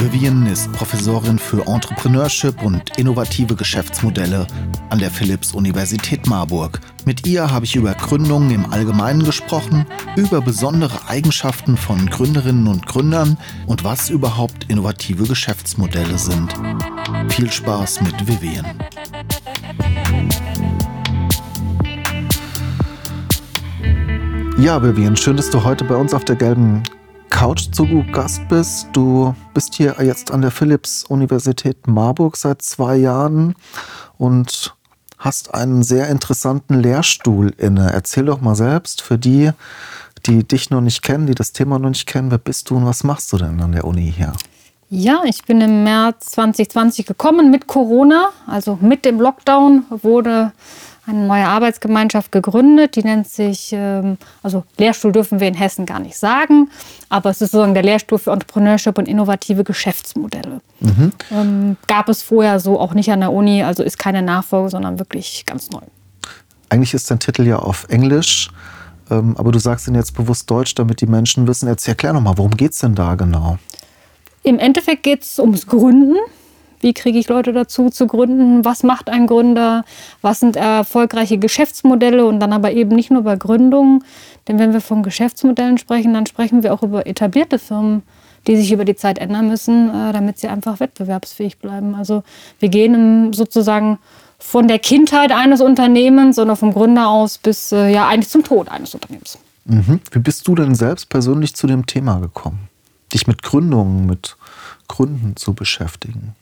Vivian ist Professorin für Entrepreneurship und innovative Geschäftsmodelle an der Philipps-Universität Marburg. Mit ihr habe ich über Gründungen im Allgemeinen gesprochen, über besondere Eigenschaften von Gründerinnen und Gründern und was überhaupt innovative Geschäftsmodelle sind. Viel Spaß mit Vivian. Ja, Vivian, schön, dass du heute bei uns auf der gelben Couch zu Gast bist. Du bist hier jetzt an der Philipps-Universität Marburg seit zwei Jahren und hast einen sehr interessanten Lehrstuhl inne. Erzähl doch mal selbst für die, die dich noch nicht kennen, die das Thema noch nicht kennen, wer bist du und was machst du denn an der Uni hier? Ja, ich bin im März 2020 gekommen mit Corona, also mit dem Lockdown wurde eine neue Arbeitsgemeinschaft gegründet, die nennt sich, ähm, also Lehrstuhl dürfen wir in Hessen gar nicht sagen, aber es ist sozusagen der Lehrstuhl für Entrepreneurship und innovative Geschäftsmodelle. Mhm. Ähm, gab es vorher so auch nicht an der Uni, also ist keine Nachfolge, sondern wirklich ganz neu. Eigentlich ist dein Titel ja auf Englisch, ähm, aber du sagst ihn jetzt bewusst Deutsch, damit die Menschen wissen. Jetzt erklär nochmal, worum geht es denn da genau? Im Endeffekt geht es ums Gründen. Wie kriege ich Leute dazu zu gründen? Was macht ein Gründer? Was sind erfolgreiche Geschäftsmodelle? Und dann aber eben nicht nur bei Gründungen. Denn wenn wir von Geschäftsmodellen sprechen, dann sprechen wir auch über etablierte Firmen, die sich über die Zeit ändern müssen, äh, damit sie einfach wettbewerbsfähig bleiben. Also wir gehen sozusagen von der Kindheit eines Unternehmens oder vom Gründer aus bis äh, ja eigentlich zum Tod eines Unternehmens. Mhm. Wie bist du denn selbst persönlich zu dem Thema gekommen? Dich mit Gründungen, mit Gründen zu beschäftigen?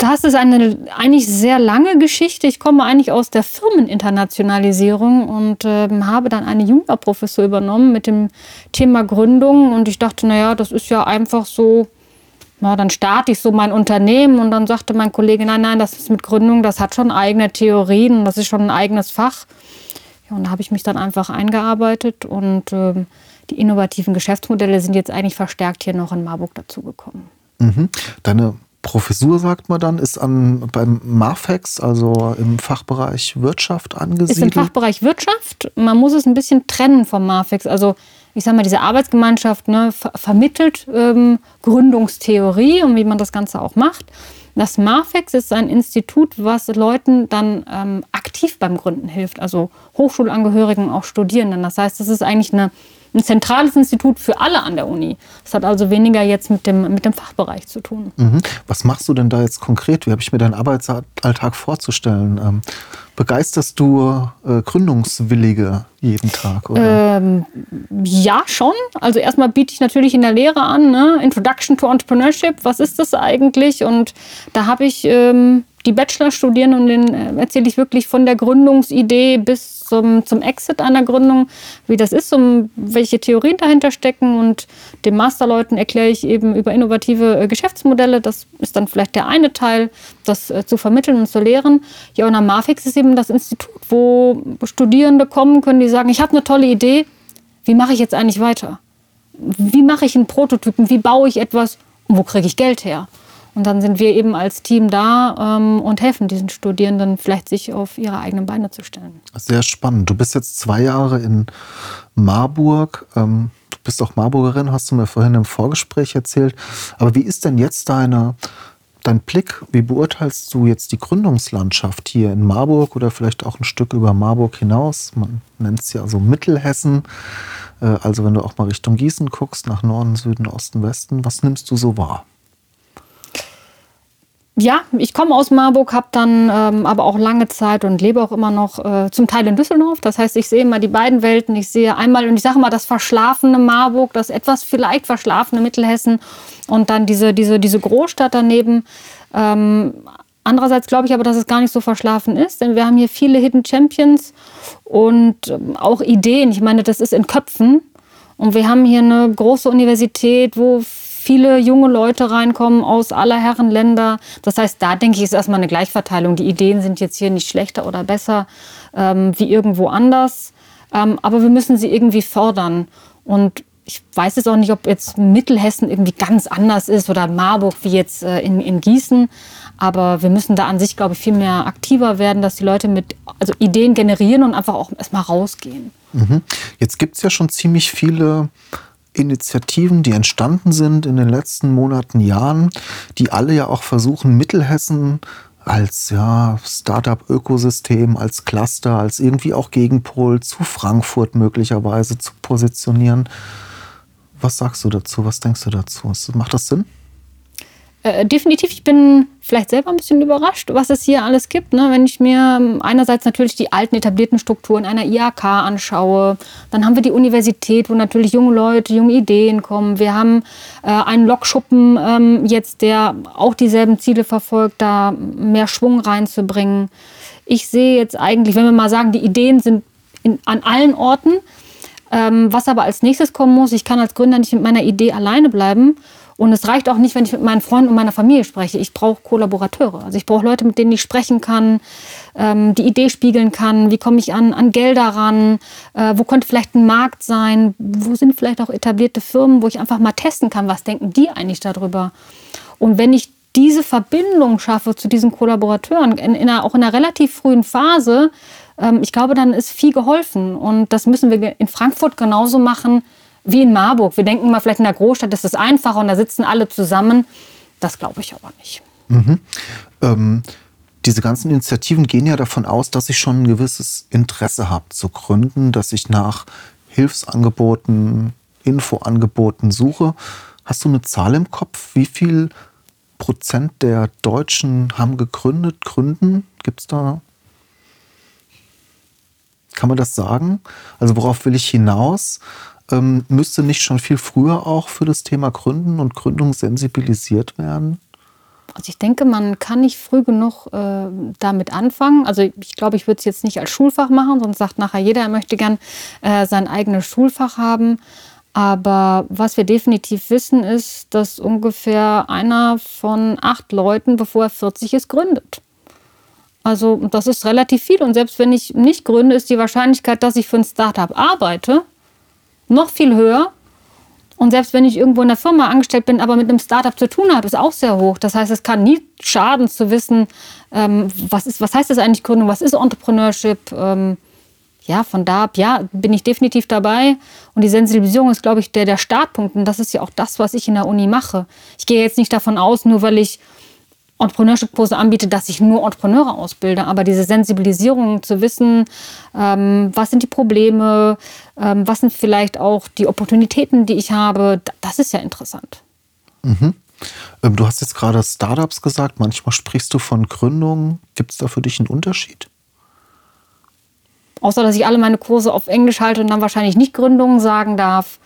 Das ist eine eigentlich sehr lange Geschichte. Ich komme eigentlich aus der Firmeninternationalisierung und äh, habe dann eine Juniorprofessur übernommen mit dem Thema Gründung. Und ich dachte, naja, das ist ja einfach so, na, dann starte ich so mein Unternehmen. Und dann sagte mein Kollege, nein, nein, das ist mit Gründung, das hat schon eigene Theorien das ist schon ein eigenes Fach. Ja, und da habe ich mich dann einfach eingearbeitet und äh, die innovativen Geschäftsmodelle sind jetzt eigentlich verstärkt hier noch in Marburg dazugekommen. Mhm. Deine Professur, sagt man dann, ist an, beim MAFEX, also im Fachbereich Wirtschaft angesiedelt? Ist im Fachbereich Wirtschaft. Man muss es ein bisschen trennen vom MAFEX. Also ich sage mal, diese Arbeitsgemeinschaft ne, ver vermittelt ähm, Gründungstheorie und wie man das Ganze auch macht. Das MAFEX ist ein Institut, was Leuten dann ähm, aktiv beim Gründen hilft, also Hochschulangehörigen, auch Studierenden. Das heißt, das ist eigentlich eine ein zentrales Institut für alle an der Uni. Das hat also weniger jetzt mit dem, mit dem Fachbereich zu tun. Mhm. Was machst du denn da jetzt konkret? Wie habe ich mir deinen Arbeitsalltag vorzustellen? Ähm, begeisterst du äh, Gründungswillige jeden Tag? Ähm, ja, schon. Also erstmal biete ich natürlich in der Lehre an, ne? Introduction to Entrepreneurship, was ist das eigentlich? Und da habe ich ähm, die Bachelorstudierenden und denen äh, erzähle ich wirklich von der Gründungsidee bis zum, zum Exit einer Gründung, wie das ist, um welche Theorien dahinter stecken. Und den Masterleuten erkläre ich eben über innovative äh, Geschäftsmodelle. Das ist dann vielleicht der eine Teil, das äh, zu vermitteln und zu lehren. Ja, und am MAFIX ist eben das Institut, wo Studierende kommen können, die sagen, ich habe eine tolle Idee, wie mache ich jetzt eigentlich weiter? Wie mache ich einen Prototypen? Wie baue ich etwas? Und wo kriege ich Geld her? Und dann sind wir eben als Team da ähm, und helfen diesen Studierenden vielleicht sich auf ihre eigenen Beine zu stellen. Sehr spannend. Du bist jetzt zwei Jahre in Marburg. Ähm, du bist auch Marburgerin, hast du mir vorhin im Vorgespräch erzählt. Aber wie ist denn jetzt deine, dein Blick? Wie beurteilst du jetzt die Gründungslandschaft hier in Marburg oder vielleicht auch ein Stück über Marburg hinaus? Man nennt es ja so Mittelhessen. Äh, also wenn du auch mal Richtung Gießen guckst, nach Norden, Süden, Osten, Westen, was nimmst du so wahr? Ja, ich komme aus Marburg, habe dann ähm, aber auch lange Zeit und lebe auch immer noch äh, zum Teil in Düsseldorf. Das heißt, ich sehe immer die beiden Welten. Ich sehe einmal, und ich sage mal, das verschlafene Marburg, das etwas vielleicht verschlafene Mittelhessen und dann diese, diese, diese Großstadt daneben. Ähm, andererseits glaube ich aber, dass es gar nicht so verschlafen ist, denn wir haben hier viele Hidden Champions und ähm, auch Ideen. Ich meine, das ist in Köpfen. Und wir haben hier eine große Universität, wo viele junge Leute reinkommen aus aller Herren Länder. Das heißt, da denke ich, ist erstmal eine Gleichverteilung. Die Ideen sind jetzt hier nicht schlechter oder besser ähm, wie irgendwo anders. Ähm, aber wir müssen sie irgendwie fördern. Und ich weiß jetzt auch nicht, ob jetzt Mittelhessen irgendwie ganz anders ist oder Marburg wie jetzt äh, in, in Gießen. Aber wir müssen da an sich, glaube ich, viel mehr aktiver werden, dass die Leute mit also Ideen generieren und einfach auch erstmal rausgehen. Mhm. Jetzt gibt es ja schon ziemlich viele Initiativen, die entstanden sind in den letzten Monaten, Jahren, die alle ja auch versuchen, Mittelhessen als ja, Startup-Ökosystem, als Cluster, als irgendwie auch Gegenpol zu Frankfurt möglicherweise zu positionieren. Was sagst du dazu? Was denkst du dazu? Macht das Sinn? Äh, definitiv, ich bin vielleicht selber ein bisschen überrascht, was es hier alles gibt. Ne? Wenn ich mir ähm, einerseits natürlich die alten etablierten Strukturen einer IHK anschaue, dann haben wir die Universität, wo natürlich junge Leute, junge Ideen kommen. Wir haben äh, einen Lokschuppen ähm, jetzt, der auch dieselben Ziele verfolgt, da mehr Schwung reinzubringen. Ich sehe jetzt eigentlich, wenn wir mal sagen, die Ideen sind in, an allen Orten, ähm, was aber als nächstes kommen muss, ich kann als Gründer nicht mit meiner Idee alleine bleiben und es reicht auch nicht, wenn ich mit meinen Freunden und meiner Familie spreche. Ich brauche Kollaborateure. Also ich brauche Leute, mit denen ich sprechen kann, ähm, die Idee spiegeln kann. Wie komme ich an, an Gelder ran? Äh, wo könnte vielleicht ein Markt sein? Wo sind vielleicht auch etablierte Firmen, wo ich einfach mal testen kann, was denken die eigentlich darüber? Und wenn ich diese Verbindung schaffe zu diesen Kollaborateuren, in, in einer, auch in einer relativ frühen Phase, ähm, ich glaube, dann ist viel geholfen. Und das müssen wir in Frankfurt genauso machen wie in Marburg. Wir denken mal, vielleicht in der Großstadt ist es einfacher und da sitzen alle zusammen. Das glaube ich aber nicht. Mhm. Ähm, diese ganzen Initiativen gehen ja davon aus, dass ich schon ein gewisses Interesse habe zu gründen, dass ich nach Hilfsangeboten, Infoangeboten suche. Hast du eine Zahl im Kopf? Wie viel Prozent der Deutschen haben gegründet, gründen? Gibt es da kann man das sagen? Also worauf will ich hinaus? Ähm, müsste nicht schon viel früher auch für das Thema Gründen und Gründung sensibilisiert werden? Also ich denke, man kann nicht früh genug äh, damit anfangen. Also ich glaube, ich würde es jetzt nicht als Schulfach machen, sonst sagt nachher jeder, er möchte gern äh, sein eigenes Schulfach haben. Aber was wir definitiv wissen, ist, dass ungefähr einer von acht Leuten, bevor er 40 ist, gründet. Also das ist relativ viel. Und selbst wenn ich nicht gründe, ist die Wahrscheinlichkeit, dass ich für ein Startup arbeite, noch viel höher. Und selbst wenn ich irgendwo in der Firma angestellt bin, aber mit einem Startup zu tun habe, ist auch sehr hoch. Das heißt, es kann nie schaden zu wissen, ähm, was, ist, was heißt das eigentlich Gründung, was ist Entrepreneurship. Ähm, ja, von da ab, ja, bin ich definitiv dabei. Und die Sensibilisierung ist, glaube ich, der, der Startpunkt. Und das ist ja auch das, was ich in der Uni mache. Ich gehe jetzt nicht davon aus, nur weil ich Entrepreneurship-Kurse anbiete, dass ich nur Entrepreneure ausbilde. Aber diese Sensibilisierung zu wissen, ähm, was sind die Probleme, ähm, was sind vielleicht auch die Opportunitäten, die ich habe, das ist ja interessant. Mhm. Ähm, du hast jetzt gerade Startups gesagt, manchmal sprichst du von Gründungen. Gibt es da für dich einen Unterschied? Außer, dass ich alle meine Kurse auf Englisch halte und dann wahrscheinlich nicht Gründungen sagen darf.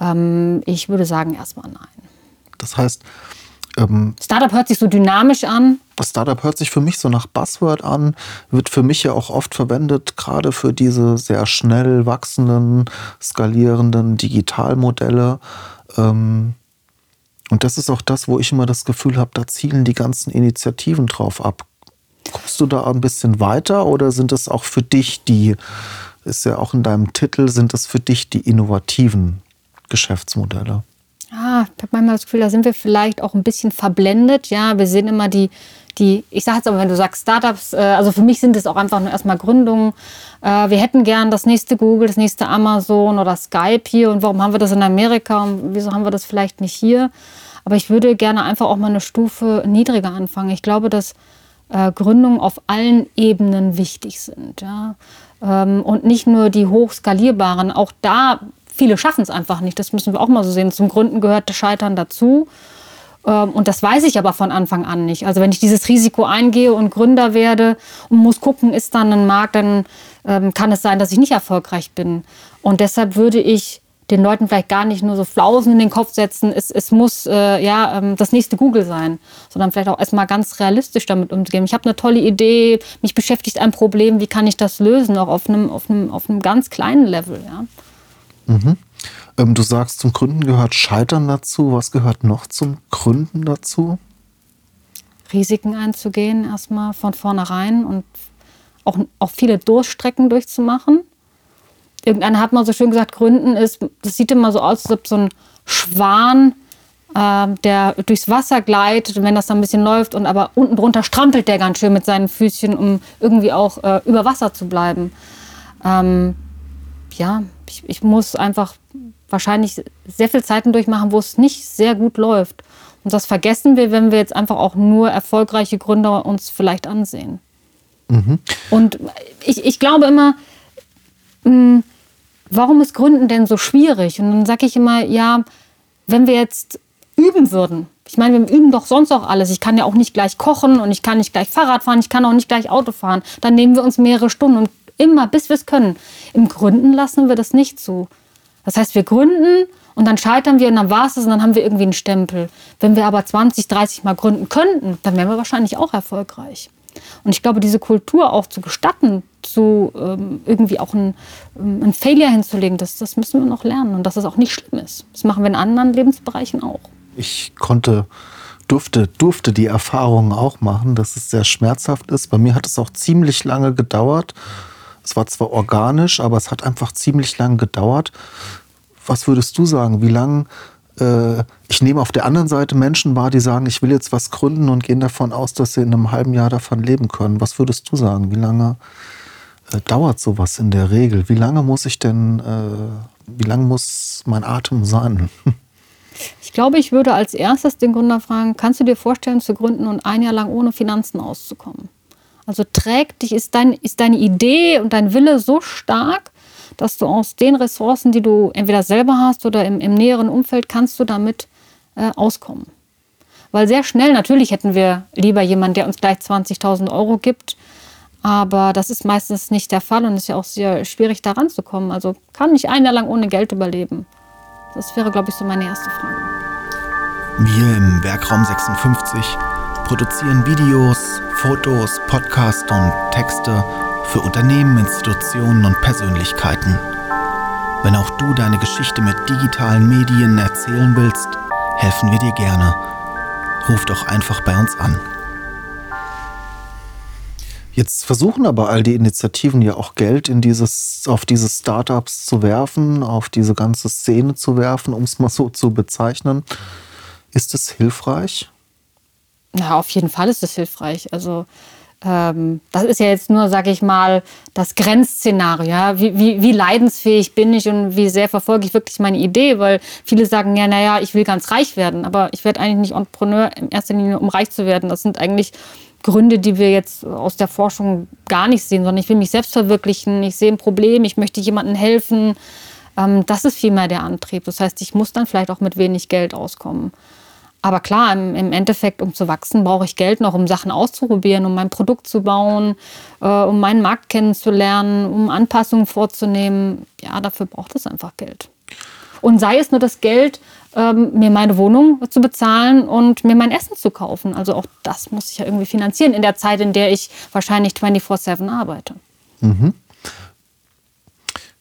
Ähm, ich würde sagen, erstmal nein. Das heißt, ähm, Startup hört sich so dynamisch an. Das Startup hört sich für mich so nach Buzzword an, wird für mich ja auch oft verwendet, gerade für diese sehr schnell wachsenden, skalierenden Digitalmodelle. Ähm, und das ist auch das, wo ich immer das Gefühl habe, da zielen die ganzen Initiativen drauf ab. Guckst du da ein bisschen weiter oder sind es auch für dich die, ist ja auch in deinem Titel, sind es für dich die innovativen Geschäftsmodelle? Ja, ich habe manchmal das Gefühl, da sind wir vielleicht auch ein bisschen verblendet. Ja, wir sehen immer die, die ich sage jetzt aber, wenn du sagst Startups, äh, also für mich sind es auch einfach nur erstmal Gründungen. Äh, wir hätten gern das nächste Google, das nächste Amazon oder Skype hier. Und warum haben wir das in Amerika und wieso haben wir das vielleicht nicht hier? Aber ich würde gerne einfach auch mal eine Stufe niedriger anfangen. Ich glaube, dass äh, Gründungen auf allen Ebenen wichtig sind. Ja? Ähm, und nicht nur die hochskalierbaren. Auch da viele schaffen es einfach nicht. Das müssen wir auch mal so sehen. Zum Gründen gehört das Scheitern dazu. Ähm, und das weiß ich aber von Anfang an nicht. Also wenn ich dieses Risiko eingehe und Gründer werde und muss gucken, ist dann ein Markt, dann ähm, kann es sein, dass ich nicht erfolgreich bin. Und deshalb würde ich den Leuten vielleicht gar nicht nur so Flausen in den Kopf setzen, es, es muss äh, ja ähm, das nächste Google sein, sondern vielleicht auch erstmal ganz realistisch damit umzugehen. Ich habe eine tolle Idee, mich beschäftigt ein Problem, wie kann ich das lösen, auch auf einem, auf einem, auf einem ganz kleinen Level. Ja. Mhm. Ähm, du sagst, zum Gründen gehört Scheitern dazu. Was gehört noch zum Gründen dazu? Risiken einzugehen, erstmal von vornherein und auch, auch viele Durststrecken durchzumachen. Irgendeiner hat mal so schön gesagt, Gründen ist, das sieht immer so aus, als ob so ein Schwan, äh, der durchs Wasser gleitet wenn das dann ein bisschen läuft und aber unten drunter strampelt der ganz schön mit seinen Füßchen, um irgendwie auch äh, über Wasser zu bleiben. Ähm, ja, ich, ich muss einfach wahrscheinlich sehr viel Zeiten durchmachen, wo es nicht sehr gut läuft. Und das vergessen wir, wenn wir jetzt einfach auch nur erfolgreiche Gründer uns vielleicht ansehen. Mhm. Und ich, ich glaube immer, mh, hm, warum ist Gründen denn so schwierig? Und dann sage ich immer, ja, wenn wir jetzt üben würden, ich meine, wir üben doch sonst auch alles. Ich kann ja auch nicht gleich kochen und ich kann nicht gleich Fahrrad fahren, ich kann auch nicht gleich Auto fahren. Dann nehmen wir uns mehrere Stunden und immer, bis wir es können. Im Gründen lassen wir das nicht zu. Das heißt, wir gründen und dann scheitern wir und dann war es das und dann haben wir irgendwie einen Stempel. Wenn wir aber 20, 30 Mal gründen könnten, dann wären wir wahrscheinlich auch erfolgreich. Und ich glaube, diese Kultur auch zu gestatten, zu ähm, irgendwie auch ein, ähm, Failure hinzulegen, das, das müssen wir noch lernen und dass es auch nicht schlimm ist. Das machen wir in anderen Lebensbereichen auch. Ich konnte, durfte, durfte die Erfahrung auch machen, dass es sehr schmerzhaft ist. Bei mir hat es auch ziemlich lange gedauert. Es war zwar organisch, aber es hat einfach ziemlich lange gedauert. Was würdest du sagen? Wie lange äh, ich nehme auf der anderen Seite Menschen wahr, die sagen, ich will jetzt was gründen und gehen davon aus, dass sie in einem halben Jahr davon leben können. Was würdest du sagen? Wie lange äh, dauert sowas in der Regel? Wie lange muss ich denn, äh, wie lange muss mein Atem sein? Ich glaube, ich würde als erstes den Gründer fragen, kannst du dir vorstellen zu gründen und ein Jahr lang ohne Finanzen auszukommen? Also trägt dich, ist, dein, ist deine Idee und dein Wille so stark, dass du aus den Ressourcen, die du entweder selber hast oder im, im näheren Umfeld, kannst du damit äh, auskommen. Weil sehr schnell, natürlich hätten wir lieber jemanden, der uns gleich 20.000 Euro gibt, aber das ist meistens nicht der Fall und es ist ja auch sehr schwierig, da ranzukommen. Also kann ich ein Jahr lang ohne Geld überleben? Das wäre, glaube ich, so meine erste Frage. Wir im Werkraum 56 produzieren Videos, Fotos, Podcasts und Texte für Unternehmen, Institutionen und Persönlichkeiten. Wenn auch du deine Geschichte mit digitalen Medien erzählen willst, helfen wir dir gerne. Ruf doch einfach bei uns an. Jetzt versuchen aber all die Initiativen ja auch Geld in dieses, auf diese Startups zu werfen, auf diese ganze Szene zu werfen, um es mal so zu bezeichnen. Ist es hilfreich? Ja, auf jeden Fall ist es hilfreich. Also ähm, das ist ja jetzt nur, sag ich mal, das Grenzszenario. Ja? Wie, wie, wie leidensfähig bin ich und wie sehr verfolge ich wirklich meine Idee? Weil viele sagen ja, naja, ich will ganz reich werden, aber ich werde eigentlich nicht Entrepreneur in erster Linie, um reich zu werden. Das sind eigentlich Gründe, die wir jetzt aus der Forschung gar nicht sehen, sondern ich will mich selbst verwirklichen, ich sehe ein Problem, ich möchte jemandem helfen. Ähm, das ist vielmehr der Antrieb. Das heißt, ich muss dann vielleicht auch mit wenig Geld auskommen. Aber klar, im, im, Endeffekt, um zu wachsen, brauche ich Geld noch, um Sachen auszuprobieren, um mein Produkt zu bauen, äh, um meinen Markt kennenzulernen, um Anpassungen vorzunehmen. Ja, dafür braucht es einfach Geld. Und sei es nur das Geld, ähm, mir meine Wohnung zu bezahlen und mir mein Essen zu kaufen. Also auch das muss ich ja irgendwie finanzieren in der Zeit, in der ich wahrscheinlich 24-7 arbeite. Mhm.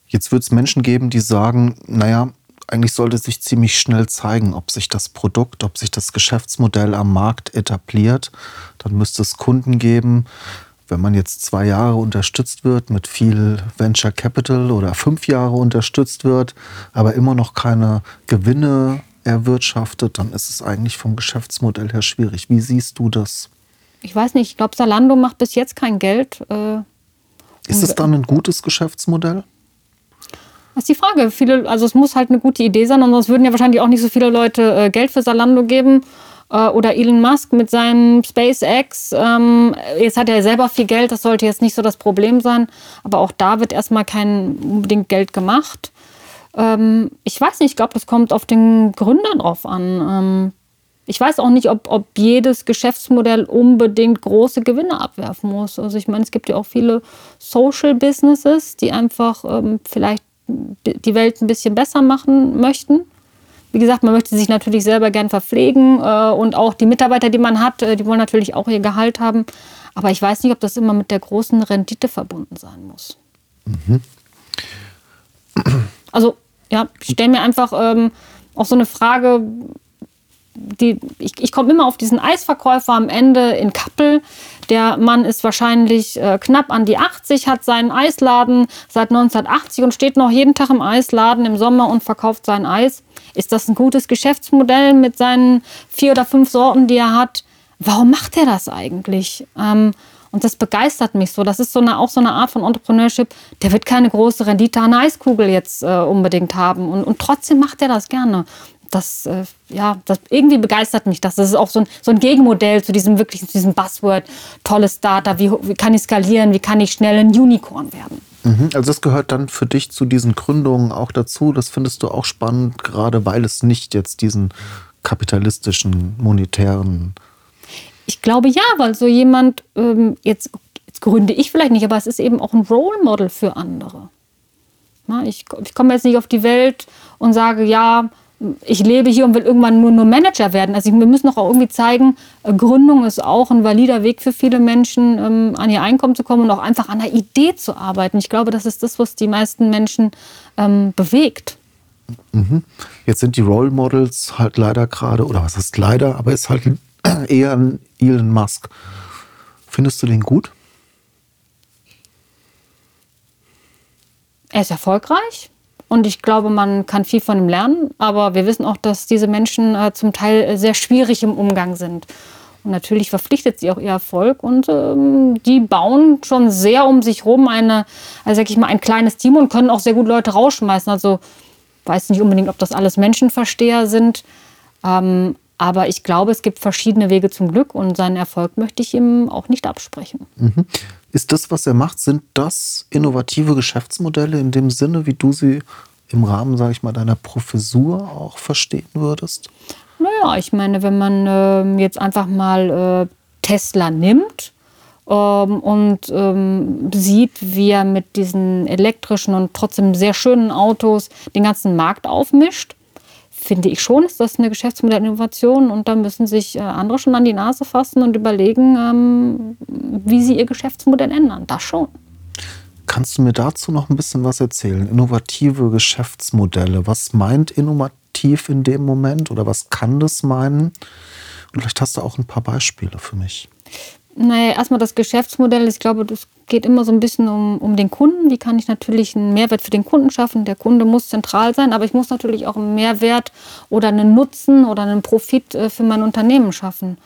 Jetzt wird es Menschen geben, die sagen, naja, eigentlich sollte sich ziemlich schnell zeigen, ob sich das Produkt, ob sich das Geschäftsmodell am Markt etabliert. Dann müsste es Kunden geben. Wenn man jetzt zwei Jahre unterstützt wird mit viel Venture Capital oder fünf Jahre unterstützt wird, aber immer noch keine Gewinne erwirtschaftet, dann ist es eigentlich vom Geschäftsmodell her schwierig. Wie siehst du das? Ich weiß nicht, ich glaube, Salando macht bis jetzt kein Geld. Äh, ist es dann ein gutes Geschäftsmodell? Das ist die Frage. Viele, also es muss halt eine gute Idee sein, sonst würden ja wahrscheinlich auch nicht so viele Leute äh, Geld für Salando geben. Äh, oder Elon Musk mit seinem SpaceX. Ähm, jetzt hat er selber viel Geld, das sollte jetzt nicht so das Problem sein. Aber auch da wird erstmal kein unbedingt Geld gemacht. Ähm, ich weiß nicht, ich glaube, das kommt auf den Gründer drauf an. Ähm, ich weiß auch nicht, ob, ob jedes Geschäftsmodell unbedingt große Gewinne abwerfen muss. Also ich meine, es gibt ja auch viele Social Businesses, die einfach ähm, vielleicht die Welt ein bisschen besser machen möchten. Wie gesagt, man möchte sich natürlich selber gern verpflegen äh, und auch die Mitarbeiter, die man hat, äh, die wollen natürlich auch ihr Gehalt haben. Aber ich weiß nicht, ob das immer mit der großen Rendite verbunden sein muss. Mhm. Also Ja, ich stelle mir einfach ähm, auch so eine Frage, die, ich, ich komme immer auf diesen Eisverkäufer am Ende in Kappel. Der Mann ist wahrscheinlich äh, knapp an die 80, hat seinen Eisladen seit 1980 und steht noch jeden Tag im Eisladen im Sommer und verkauft sein Eis. Ist das ein gutes Geschäftsmodell mit seinen vier oder fünf Sorten, die er hat? Warum macht er das eigentlich? Ähm, und das begeistert mich so. Das ist so eine, auch so eine Art von Entrepreneurship. Der wird keine große Rendite an Eiskugel jetzt äh, unbedingt haben. Und, und trotzdem macht er das gerne das, äh, ja, das irgendwie begeistert mich das. Das ist auch so ein, so ein Gegenmodell zu diesem wirklich, zu diesem Buzzword, tolles Startup, wie, wie kann ich skalieren, wie kann ich schnell ein Unicorn werden. Mhm, also das gehört dann für dich zu diesen Gründungen auch dazu. Das findest du auch spannend, gerade weil es nicht jetzt diesen kapitalistischen, monetären. Ich glaube ja, weil so jemand, ähm, jetzt, jetzt gründe ich vielleicht nicht, aber es ist eben auch ein Role Model für andere. Na, ich, ich komme jetzt nicht auf die Welt und sage, ja, ich lebe hier und will irgendwann nur, nur Manager werden. Also wir müssen auch irgendwie zeigen, äh, Gründung ist auch ein valider Weg für viele Menschen, ähm, an ihr Einkommen zu kommen und auch einfach an einer Idee zu arbeiten. Ich glaube, das ist das, was die meisten Menschen ähm, bewegt. Mhm. Jetzt sind die Role Models halt leider gerade, oder was ist leider, aber ist halt eher ein Elon Musk. Findest du den gut? Er ist erfolgreich. Und ich glaube, man kann viel von ihm lernen. Aber wir wissen auch, dass diese Menschen äh, zum Teil sehr schwierig im Umgang sind. Und natürlich verpflichtet sie auch ihr Erfolg. Und ähm, die bauen schon sehr um sich herum eine, also sag ich mal, ein kleines Team und können auch sehr gut Leute rausschmeißen. Also weiß nicht unbedingt, ob das alles Menschenversteher sind. Ähm, aber ich glaube, es gibt verschiedene Wege zum Glück und seinen Erfolg möchte ich ihm auch nicht absprechen. Mhm. Ist das, was er macht, sind das innovative Geschäftsmodelle in dem Sinne, wie du sie im Rahmen, sage ich mal, deiner Professur auch verstehen würdest? Naja, ich meine, wenn man äh, jetzt einfach mal äh, Tesla nimmt ähm, und ähm, sieht, wie er mit diesen elektrischen und trotzdem sehr schönen Autos den ganzen Markt aufmischt, finde ich schon, ist das eine Geschäftsmodellinnovation und da müssen sich äh, andere schon an die Nase fassen und überlegen, ähm, wie sie ihr Geschäftsmodell ändern. Das schon. Kannst du mir dazu noch ein bisschen was erzählen? Innovative Geschäftsmodelle. Was meint innovativ in dem Moment oder was kann das meinen? Und vielleicht hast du auch ein paar Beispiele für mich. Naja, erstmal das Geschäftsmodell. Ich glaube, das geht immer so ein bisschen um, um den Kunden. Wie kann ich natürlich einen Mehrwert für den Kunden schaffen? Der Kunde muss zentral sein, aber ich muss natürlich auch einen Mehrwert oder einen Nutzen oder einen Profit äh, für mein Unternehmen schaffen.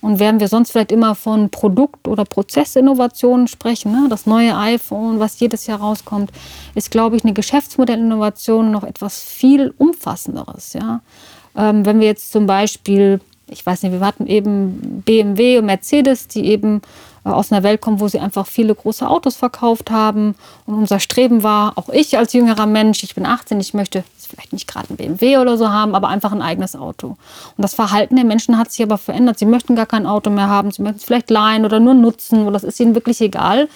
Und während wir sonst vielleicht immer von Produkt- oder Prozessinnovationen sprechen, ne? das neue iPhone, was jedes Jahr rauskommt, ist, glaube ich, eine Geschäftsmodellinnovation noch etwas viel umfassenderes. Ja? Ähm, wenn wir jetzt zum Beispiel ich weiß nicht, wir hatten eben BMW und Mercedes, die eben äh, aus einer Welt kommen, wo sie einfach viele große Autos verkauft haben. Und unser Streben war, auch ich als jüngerer Mensch, ich bin 18, ich möchte vielleicht nicht gerade ein BMW oder so haben, aber einfach ein eigenes Auto. Und das Verhalten der Menschen hat sich aber verändert. Sie möchten gar kein Auto mehr haben, sie möchten es vielleicht leihen oder nur nutzen, oder das ist ihnen wirklich egal.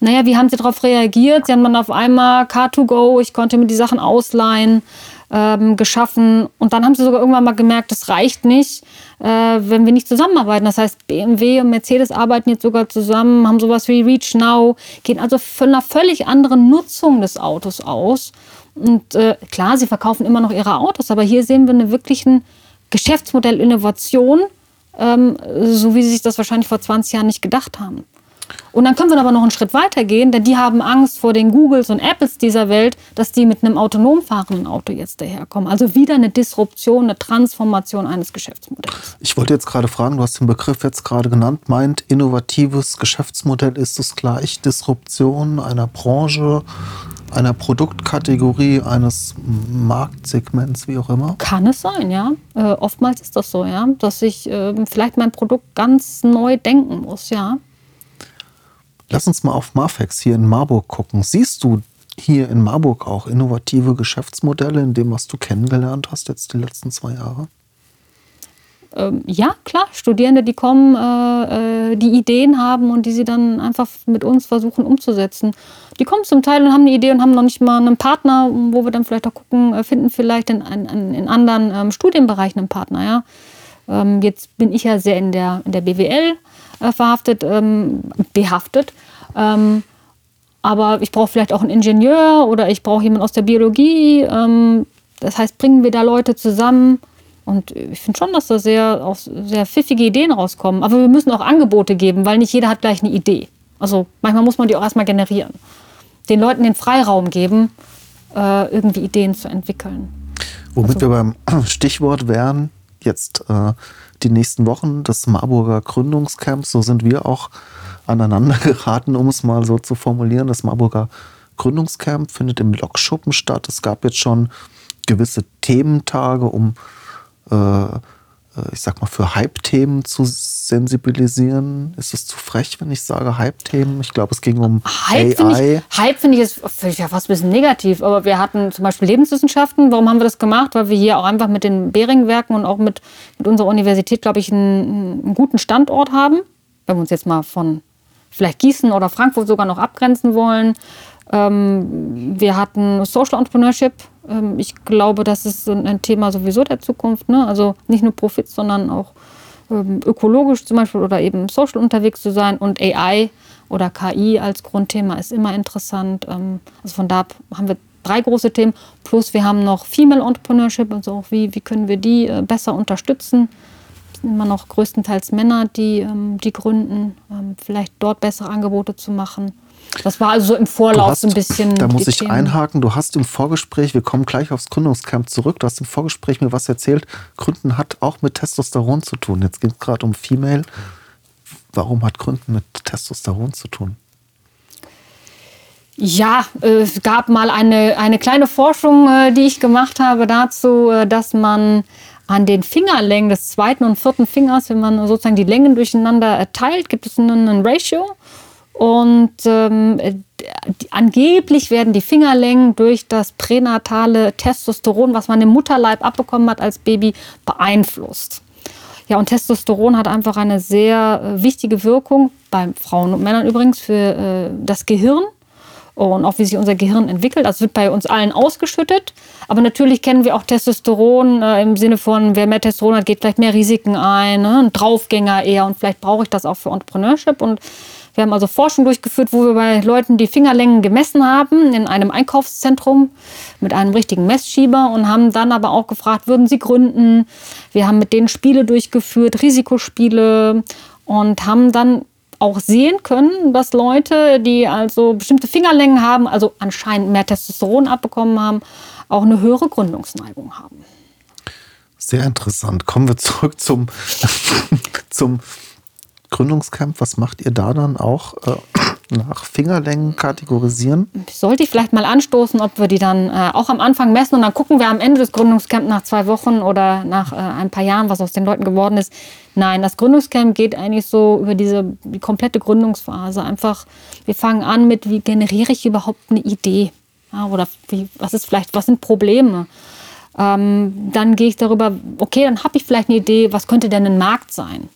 Naja, wie haben sie darauf reagiert? Sie haben dann auf einmal Car2Go, ich konnte mir die Sachen ausleihen ähm, geschaffen. Und dann haben sie sogar irgendwann mal gemerkt, das reicht nicht, äh, wenn wir nicht zusammenarbeiten. Das heißt, BMW und Mercedes arbeiten jetzt sogar zusammen, haben sowas wie Reach Now, gehen also von einer völlig anderen Nutzung des Autos aus. Und äh, klar, sie verkaufen immer noch ihre Autos, aber hier sehen wir eine wirklichen Geschäftsmodell-Innovation, ähm, so wie sie sich das wahrscheinlich vor 20 Jahren nicht gedacht haben. Und dann können wir aber noch einen Schritt weiter gehen, denn die haben Angst vor den Googles und Apples dieser Welt, dass die mit einem autonom fahrenden Auto jetzt daherkommen. Also wieder eine Disruption, eine Transformation eines Geschäftsmodells. Ich wollte jetzt gerade fragen, du hast den Begriff jetzt gerade genannt, meint innovatives Geschäftsmodell, ist es gleich Disruption einer Branche, einer Produktkategorie, eines Marktsegments, wie auch immer? Kann es sein, ja. Äh, oftmals ist das so, ja, dass ich äh, vielleicht mein Produkt ganz neu denken muss, ja. Lass uns mal auf Marfex hier in Marburg gucken. Siehst du hier in Marburg auch innovative Geschäftsmodelle in dem, was du kennengelernt hast jetzt die letzten zwei Jahre? Ähm, ja, klar. Studierende, die kommen, äh, äh, die Ideen haben und die sie dann einfach mit uns versuchen umzusetzen. Die kommen zum Teil und haben eine Idee und haben noch nicht mal einen Partner, wo wir dann vielleicht auch gucken, äh, finden vielleicht in, in, in anderen ähm, Studienbereichen einen Partner. Ja? Ähm, jetzt bin ich ja sehr in der, in der BWL äh, verhaftet, ähm, behaftet. Ähm, aber ich brauche vielleicht auch einen Ingenieur oder ich brauche jemanden aus der Biologie. Ähm, das heißt, bringen wir da Leute zusammen. Und ich finde schon, dass da sehr, auch sehr pfiffige Ideen rauskommen. Aber wir müssen auch Angebote geben, weil nicht jeder hat gleich eine Idee. Also manchmal muss man die auch erstmal generieren. Den Leuten den Freiraum geben, äh, irgendwie Ideen zu entwickeln. Womit also, wir beim Stichwort wären, jetzt äh, die nächsten Wochen des Marburger Gründungscamps, so sind wir auch aneinander geraten, um es mal so zu formulieren. Das Marburger Gründungscamp findet im Lokschuppen statt. Es gab jetzt schon gewisse Thementage, um äh, ich sag mal, für Hype-Themen zu sensibilisieren? Ist es zu frech, wenn ich sage Hype-Themen? Ich glaube, es ging um Hype AI. Find ich, Hype finde ich ist ja fast ein bisschen negativ, aber wir hatten zum Beispiel Lebenswissenschaften. Warum haben wir das gemacht? Weil wir hier auch einfach mit den Bering-Werken und auch mit, mit unserer Universität, glaube ich, einen, einen guten Standort haben. Wenn wir uns jetzt mal von vielleicht Gießen oder Frankfurt sogar noch abgrenzen wollen. Ähm, wir hatten Social Entrepreneurship. Ähm, ich glaube, das ist ein Thema sowieso der Zukunft. Ne? Also nicht nur Profit, sondern auch ähm, ökologisch zum Beispiel oder eben social unterwegs zu sein. Und AI oder KI als Grundthema ist immer interessant. Ähm, also von da haben wir drei große Themen. Plus wir haben noch Female Entrepreneurship, also wie, wie können wir die äh, besser unterstützen. Immer noch größtenteils Männer, die, ähm, die gründen, ähm, vielleicht dort bessere Angebote zu machen. Das war also im Vorlauf hast, so ein bisschen. Da muss ich Themen. einhaken. Du hast im Vorgespräch, wir kommen gleich aufs Gründungscamp zurück, du hast im Vorgespräch mir was erzählt. Gründen hat auch mit Testosteron zu tun. Jetzt geht es gerade um Female. Warum hat Gründen mit Testosteron zu tun? Ja, äh, es gab mal eine, eine kleine Forschung, äh, die ich gemacht habe dazu, äh, dass man an den Fingerlängen des zweiten und vierten Fingers, wenn man sozusagen die Längen durcheinander teilt, gibt es einen Ratio. Und ähm, angeblich werden die Fingerlängen durch das pränatale Testosteron, was man im Mutterleib abbekommen hat als Baby, beeinflusst. Ja, und Testosteron hat einfach eine sehr äh, wichtige Wirkung, bei Frauen und Männern übrigens, für äh, das Gehirn und auch wie sich unser Gehirn entwickelt. Das wird bei uns allen ausgeschüttet. Aber natürlich kennen wir auch Testosteron äh, im Sinne von, wer mehr Testosteron hat, geht vielleicht mehr Risiken ein, ne? ein Draufgänger eher. Und vielleicht brauche ich das auch für Entrepreneurship. Und wir haben also Forschung durchgeführt, wo wir bei Leuten die Fingerlängen gemessen haben in einem Einkaufszentrum mit einem richtigen Messschieber und haben dann aber auch gefragt, würden sie gründen? Wir haben mit denen Spiele durchgeführt, Risikospiele und haben dann auch sehen können, dass Leute, die also bestimmte Fingerlängen haben, also anscheinend mehr Testosteron abbekommen haben, auch eine höhere Gründungsneigung haben. Sehr interessant. Kommen wir zurück zum, zum Gründungscamp, was macht ihr da dann auch äh, nach Fingerlängen kategorisieren? Sollte ich vielleicht mal anstoßen, ob wir die dann äh, auch am Anfang messen und dann gucken wir am Ende des Gründungscamps nach zwei Wochen oder nach äh, ein paar Jahren, was aus den Leuten geworden ist. Nein, das Gründungscamp geht eigentlich so über diese die komplette Gründungsphase. Einfach, wir fangen an mit, wie generiere ich überhaupt eine Idee? Ja, oder wie, was ist vielleicht, was sind Probleme? Ähm, dann gehe ich darüber, okay, dann habe ich vielleicht eine Idee, was könnte denn ein Markt sein?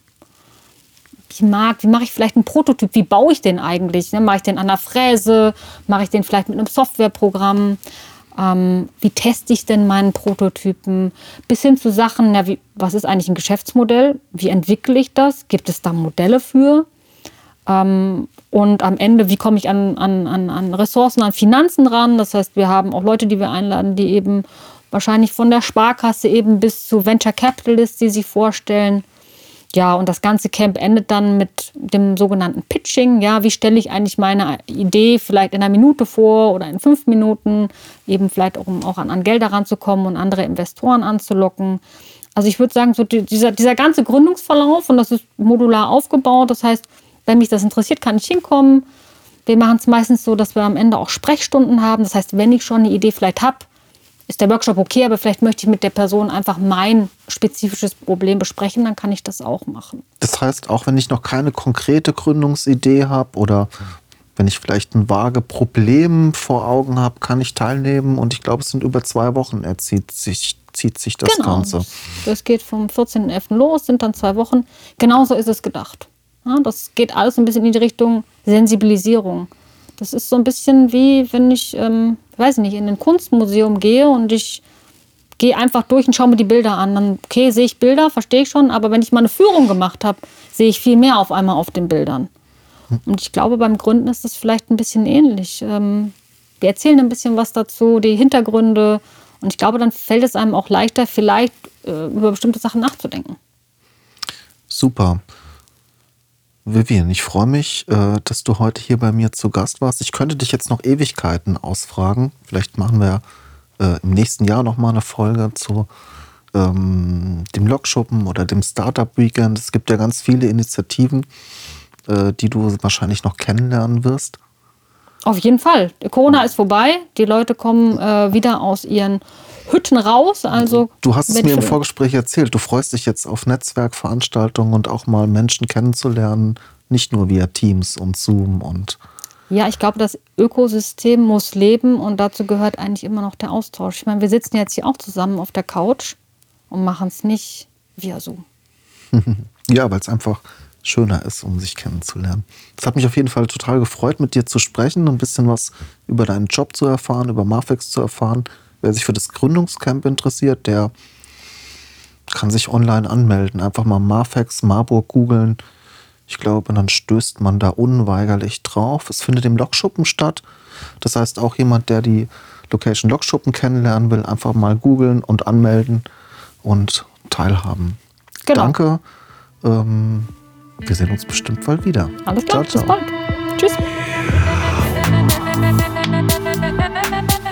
Ich mag, wie mache ich vielleicht einen Prototyp, wie baue ich den eigentlich? Ne? Mache ich den an der Fräse, mache ich den vielleicht mit einem Softwareprogramm? Ähm, wie teste ich denn meinen Prototypen? Bis hin zu Sachen, ja, wie, was ist eigentlich ein Geschäftsmodell? Wie entwickle ich das? Gibt es da Modelle für? Ähm, und am Ende, wie komme ich an, an, an Ressourcen, an Finanzen ran? Das heißt, wir haben auch Leute, die wir einladen, die eben wahrscheinlich von der Sparkasse eben bis zu Venture Capitalists, die sich vorstellen, ja, und das ganze Camp endet dann mit dem sogenannten Pitching. Ja, wie stelle ich eigentlich meine Idee vielleicht in einer Minute vor oder in fünf Minuten, eben vielleicht auch, um auch an, an Gelder ranzukommen und andere Investoren anzulocken. Also ich würde sagen, so dieser, dieser ganze Gründungsverlauf und das ist modular aufgebaut. Das heißt, wenn mich das interessiert, kann ich hinkommen. Wir machen es meistens so, dass wir am Ende auch Sprechstunden haben. Das heißt, wenn ich schon eine Idee vielleicht habe, ist der Workshop okay, aber vielleicht möchte ich mit der Person einfach mein spezifisches Problem besprechen, dann kann ich das auch machen. Das heißt, auch wenn ich noch keine konkrete Gründungsidee habe oder wenn ich vielleicht ein vage Problem vor Augen habe, kann ich teilnehmen und ich glaube, es sind über zwei Wochen erzieht sich, zieht sich das genau. Ganze. Das geht vom 14.11. los, sind dann zwei Wochen. Genauso ist es gedacht. Ja, das geht alles ein bisschen in die Richtung Sensibilisierung. Das ist so ein bisschen wie, wenn ich, ähm, weiß nicht, in ein Kunstmuseum gehe und ich gehe einfach durch und schaue mir die Bilder an. Dann, okay, sehe ich Bilder, verstehe ich schon, aber wenn ich mal eine Führung gemacht habe, sehe ich viel mehr auf einmal auf den Bildern. Und ich glaube, beim Gründen ist es vielleicht ein bisschen ähnlich. Ähm, wir erzählen ein bisschen was dazu, die Hintergründe. Und ich glaube, dann fällt es einem auch leichter, vielleicht äh, über bestimmte Sachen nachzudenken. Super. Vivian, ich freue mich, äh, dass du heute hier bei mir zu Gast warst. Ich könnte dich jetzt noch Ewigkeiten ausfragen. Vielleicht machen wir äh, im nächsten Jahr noch mal eine Folge zu ähm, dem Lokschuppen oder dem Startup Weekend. Es gibt ja ganz viele Initiativen, äh, die du wahrscheinlich noch kennenlernen wirst. Auf jeden Fall. Corona ist vorbei. Die Leute kommen äh, wieder aus ihren Hütten raus. Also du hast es mir im Vorgespräch erzählt. Du freust dich jetzt auf Netzwerkveranstaltungen und auch mal Menschen kennenzulernen, nicht nur via Teams und Zoom und ja, ich glaube, das Ökosystem muss leben und dazu gehört eigentlich immer noch der Austausch. Ich meine, wir sitzen jetzt hier auch zusammen auf der Couch und machen es nicht via Zoom. ja, weil es einfach schöner ist, um sich kennenzulernen. Es hat mich auf jeden Fall total gefreut, mit dir zu sprechen, ein bisschen was über deinen Job zu erfahren, über Marfex zu erfahren. Wer sich für das Gründungscamp interessiert, der kann sich online anmelden. Einfach mal Marfex Marburg googeln. Ich glaube, dann stößt man da unweigerlich drauf. Es findet im Lokschuppen statt. Das heißt, auch jemand, der die Location Lokschuppen kennenlernen will, einfach mal googeln und anmelden und teilhaben. Genau. Danke. Ähm, wir sehen uns bestimmt bald wieder. Alles klar, ciao, ciao. bis bald. Tschüss.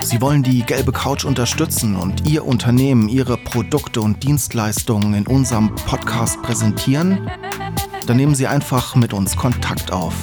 Sie wollen die gelbe Couch unterstützen und Ihr Unternehmen, Ihre Produkte und Dienstleistungen in unserem Podcast präsentieren? Dann nehmen Sie einfach mit uns Kontakt auf.